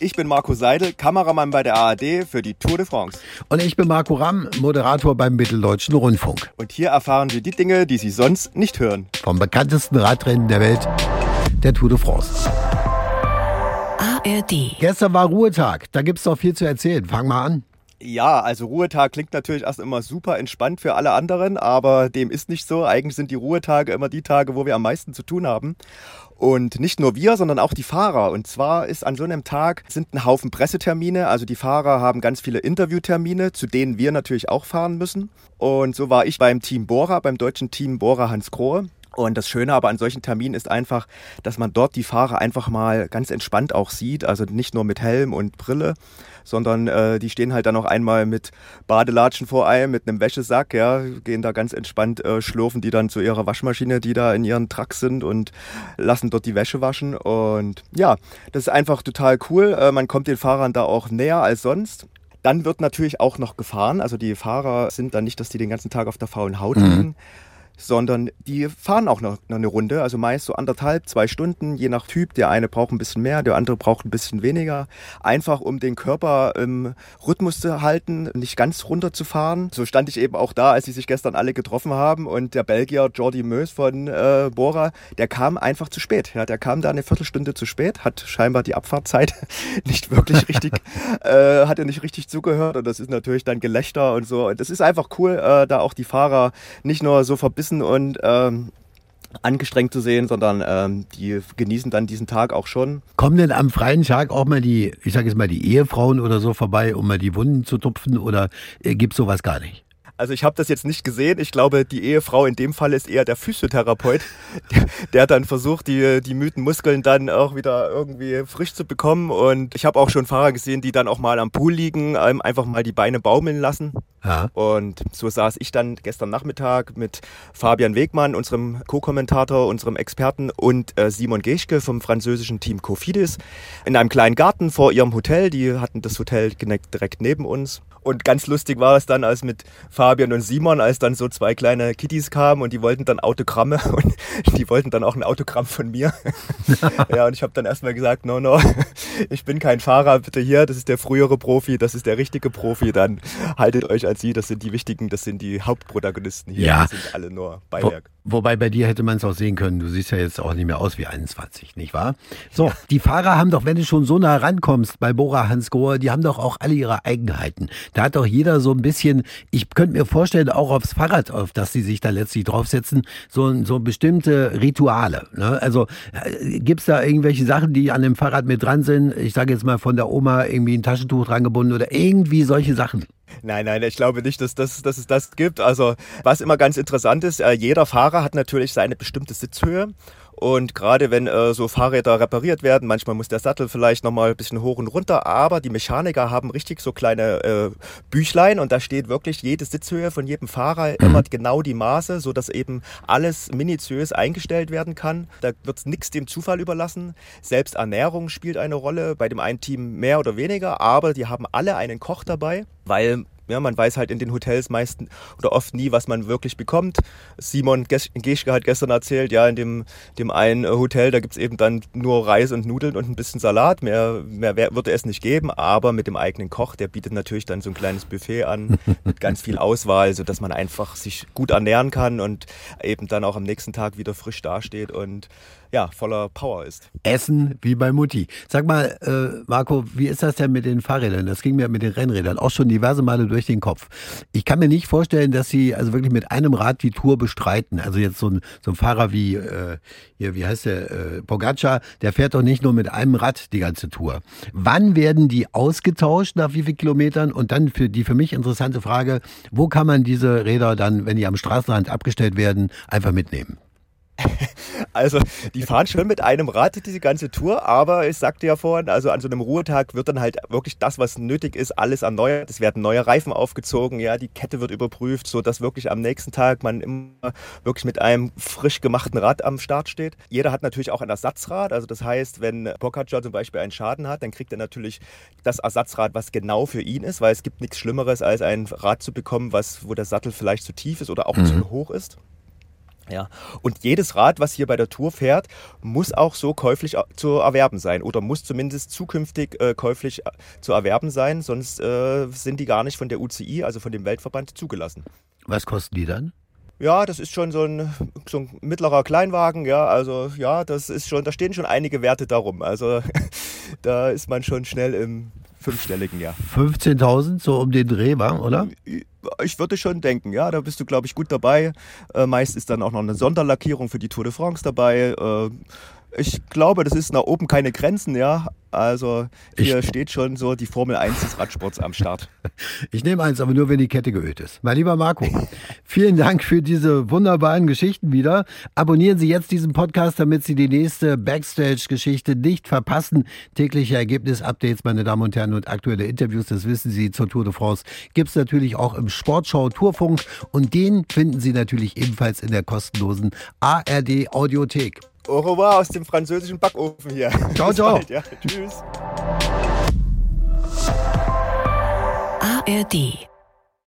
Ich bin Marco Seidel, Kameramann bei der ARD für die Tour de France. Und ich bin Marco Ramm, Moderator beim Mitteldeutschen Rundfunk. Und hier erfahren Sie die Dinge, die Sie sonst nicht hören. Vom bekanntesten Radrennen der Welt, der Tour de France. ARD. Gestern war Ruhetag, da gibt's doch viel zu erzählen. Fang mal an. Ja, also Ruhetag klingt natürlich erst immer super entspannt für alle anderen, aber dem ist nicht so. Eigentlich sind die Ruhetage immer die Tage, wo wir am meisten zu tun haben. Und nicht nur wir, sondern auch die Fahrer. Und zwar ist an so einem Tag sind ein Haufen Pressetermine. Also die Fahrer haben ganz viele Interviewtermine, zu denen wir natürlich auch fahren müssen. Und so war ich beim Team Bora, beim deutschen Team Bora Hans Krohe. Und das Schöne aber an solchen Terminen ist einfach, dass man dort die Fahrer einfach mal ganz entspannt auch sieht. Also nicht nur mit Helm und Brille, sondern äh, die stehen halt dann noch einmal mit Badelatschen vor einem, mit einem Wäschesack, ja, gehen da ganz entspannt, äh, schlurfen die dann zu ihrer Waschmaschine, die da in ihren Truck sind und lassen dort die Wäsche waschen. Und ja, das ist einfach total cool. Äh, man kommt den Fahrern da auch näher als sonst. Dann wird natürlich auch noch gefahren. Also die Fahrer sind dann nicht, dass die den ganzen Tag auf der faulen Haut liegen sondern die fahren auch noch, noch, eine Runde, also meist so anderthalb, zwei Stunden, je nach Typ. Der eine braucht ein bisschen mehr, der andere braucht ein bisschen weniger. Einfach um den Körper im Rhythmus zu halten, nicht ganz runterzufahren. So stand ich eben auch da, als sie sich gestern alle getroffen haben und der Belgier Jordi Meus von äh, Bora, der kam einfach zu spät. Ja, der kam da eine Viertelstunde zu spät, hat scheinbar die Abfahrtzeit nicht wirklich richtig, äh, hat er nicht richtig zugehört und das ist natürlich dann Gelächter und so. Und das ist einfach cool, äh, da auch die Fahrer nicht nur so verbissen verbissen und ähm, angestrengt zu sehen, sondern ähm, die genießen dann diesen Tag auch schon. Kommen denn am freien Tag auch mal die, ich sage jetzt mal die Ehefrauen oder so vorbei, um mal die Wunden zu tupfen oder äh, gibt sowas gar nicht? Also ich habe das jetzt nicht gesehen. Ich glaube, die Ehefrau in dem Fall ist eher der Physiotherapeut, der, der dann versucht, die, die müden Muskeln dann auch wieder irgendwie frisch zu bekommen. Und ich habe auch schon Fahrer gesehen, die dann auch mal am Pool liegen, ähm, einfach mal die Beine baumeln lassen. Ja. Und so saß ich dann gestern Nachmittag mit Fabian Wegmann, unserem Co-Kommentator, unserem Experten und äh, Simon Geschke vom französischen Team Cofidis in einem kleinen Garten vor ihrem Hotel. Die hatten das Hotel direkt neben uns. Und ganz lustig war es dann, als mit Fabian und Simon, als dann so zwei kleine Kitties kamen und die wollten dann Autogramme und die wollten dann auch ein Autogramm von mir. ja, und ich habe dann erstmal gesagt, no, no, ich bin kein Fahrer, bitte hier, das ist der frühere Profi, das ist der richtige Profi, dann haltet euch als sie, das sind die wichtigen, das sind die Hauptprotagonisten hier, ja. das sind alle nur Beiwerk. Wo, wobei bei dir hätte man es auch sehen können, du siehst ja jetzt auch nicht mehr aus wie 21, nicht wahr? So, die Fahrer haben doch, wenn du schon so nah rankommst bei Bora Hans Grohe, die haben doch auch alle ihre Eigenheiten. Da hat doch jeder so ein bisschen, ich könnte mir vorstellen, auch aufs Fahrrad, auf das sie sich da letztlich draufsetzen, so, so bestimmte Rituale. Ne? Also äh, gibt's da irgendwelche Sachen, die an dem Fahrrad mit dran sind? Ich sage jetzt mal von der Oma irgendwie ein Taschentuch dran gebunden oder irgendwie solche Sachen. Nein, nein, ich glaube nicht, dass, das, dass es das gibt. Also was immer ganz interessant ist, äh, jeder Fahrer hat natürlich seine bestimmte Sitzhöhe. Und gerade wenn äh, so Fahrräder repariert werden, manchmal muss der Sattel vielleicht nochmal ein bisschen hoch und runter, aber die Mechaniker haben richtig so kleine äh, Büchlein und da steht wirklich jede Sitzhöhe von jedem Fahrer mhm. immer genau die Maße, so dass eben alles minutiös eingestellt werden kann. Da wird nichts dem Zufall überlassen. Selbst Ernährung spielt eine Rolle, bei dem einen Team mehr oder weniger, aber die haben alle einen Koch dabei, weil ja, man weiß halt in den Hotels meistens oder oft nie, was man wirklich bekommt. Simon Geschke hat gestern erzählt, ja, in dem, dem einen Hotel, da gibt es eben dann nur Reis und Nudeln und ein bisschen Salat. Mehr, mehr würde es nicht geben, aber mit dem eigenen Koch, der bietet natürlich dann so ein kleines Buffet an mit ganz viel Auswahl, sodass man einfach sich gut ernähren kann und eben dann auch am nächsten Tag wieder frisch dasteht und ja, voller Power ist. Essen wie bei Mutti. Sag mal, äh, Marco, wie ist das denn mit den Fahrrädern? Das ging mir mit den Rennrädern auch schon diverse Male durch den Kopf. Ich kann mir nicht vorstellen, dass sie also wirklich mit einem Rad die Tour bestreiten. Also jetzt so ein, so ein Fahrer wie, äh, hier, wie heißt der, äh, Pogacar, der fährt doch nicht nur mit einem Rad die ganze Tour. Wann werden die ausgetauscht, nach wie vielen Kilometern? Und dann für die für mich interessante Frage, wo kann man diese Räder dann, wenn die am Straßenrand abgestellt werden, einfach mitnehmen? Also, die fahren schon mit einem Rad diese ganze Tour, aber ich sagte ja vorhin, also an so einem Ruhetag wird dann halt wirklich das, was nötig ist, alles erneuert. Es werden neue Reifen aufgezogen, ja, die Kette wird überprüft, so dass wirklich am nächsten Tag man immer wirklich mit einem frisch gemachten Rad am Start steht. Jeder hat natürlich auch ein Ersatzrad, also das heißt, wenn Pogacar zum Beispiel einen Schaden hat, dann kriegt er natürlich das Ersatzrad, was genau für ihn ist, weil es gibt nichts Schlimmeres, als ein Rad zu bekommen, was, wo der Sattel vielleicht zu tief ist oder auch mhm. zu hoch ist. Ja, und jedes Rad, was hier bei der Tour fährt, muss auch so käuflich zu erwerben sein oder muss zumindest zukünftig äh, käuflich äh, zu erwerben sein, sonst äh, sind die gar nicht von der UCI, also von dem Weltverband, zugelassen. Was kosten die dann? Ja, das ist schon so ein, so ein mittlerer Kleinwagen, ja, also ja, das ist schon, da stehen schon einige Werte darum. Also da ist man schon schnell im fünfstelligen Jahr. 15.000, so um den Dreh, war, oder? Ich würde schon denken, ja, da bist du, glaube ich, gut dabei. Äh, meist ist dann auch noch eine Sonderlackierung für die Tour de France dabei. Äh, ich glaube, das ist nach oben keine Grenzen, ja. Also hier ich, steht schon so die Formel 1 des Radsports am Start. Ich nehme eins, aber nur wenn die Kette geölt ist. Mein lieber Marco, vielen Dank für diese wunderbaren Geschichten wieder. Abonnieren Sie jetzt diesen Podcast, damit Sie die nächste Backstage-Geschichte nicht verpassen. Tägliche Ergebnis-Updates, meine Damen und Herren, und aktuelle Interviews, das wissen Sie zur Tour de France, gibt es natürlich auch im Sportschau Tourfunk und den finden Sie natürlich ebenfalls in der kostenlosen ARD Audiothek. Au revoir aus dem französischen Backofen hier. Ciao, ciao. Bald, ja. Tschüss. ARD